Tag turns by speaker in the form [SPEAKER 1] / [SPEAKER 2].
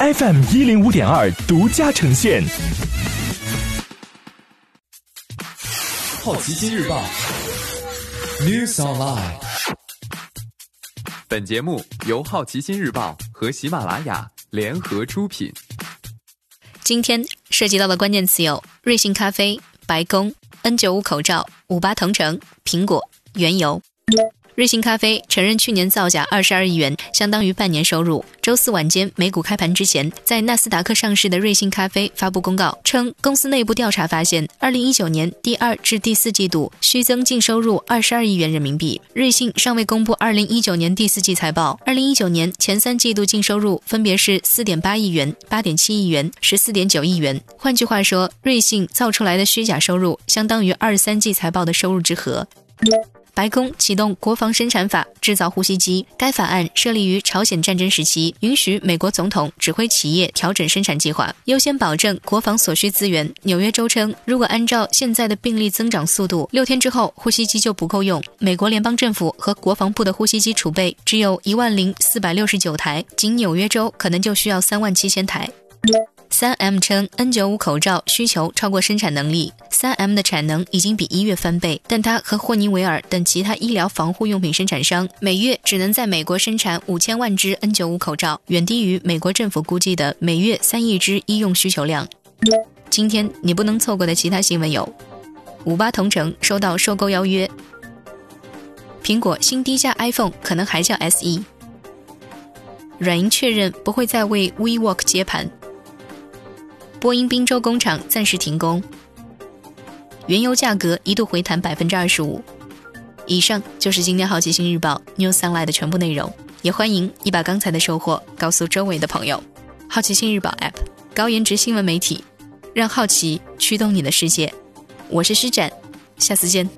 [SPEAKER 1] FM 一零五点二独家呈现。
[SPEAKER 2] 好奇心日报，News Online。
[SPEAKER 3] 本节目由好奇心日报和喜马拉雅联合出品。
[SPEAKER 4] 今天涉及到的关键词有：瑞幸咖啡、白宫、N 九五口罩、五八同城、苹果、原油。瑞幸咖啡承认去年造假二十二亿元，相当于半年收入。周四晚间美股开盘之前，在纳斯达克上市的瑞幸咖啡发布公告称，公司内部调查发现，二零一九年第二至第四季度虚增净收入二十二亿元人民币。瑞幸尚未公布二零一九年第四季财报，二零一九年前三季度净收入分别是四点八亿元、八点七亿元、十四点九亿元。换句话说，瑞幸造出来的虚假收入相当于二三季财报的收入之和。白宫启动国防生产法，制造呼吸机。该法案设立于朝鲜战争时期，允许美国总统指挥企业调整生产计划，优先保证国防所需资源。纽约州称，如果按照现在的病例增长速度，六天之后呼吸机就不够用。美国联邦政府和国防部的呼吸机储备只有一万零四百六十九台，仅纽约州可能就需要三万七千台。三 M 称 N95 口罩需求超过生产能力。三 M 的产能已经比一月翻倍，但它和霍尼韦尔等其他医疗防护用品生产商每月只能在美国生产五千万只 N95 口罩，远低于美国政府估计的每月三亿只医用需求量。今天你不能错过的其他新闻有：五八同城收到收购邀约；苹果新低价 iPhone 可能还叫 SE；软银确认不会再为 WeWork 接盘。波音宾州工厂暂时停工，原油价格一度回弹百分之二十五。以上就是今天好奇心日报 New Sunlight 的全部内容，也欢迎你把刚才的收获告诉周围的朋友。好奇心日报 App 高颜值新闻媒体，让好奇驱动你的世界。我是施展，下次见。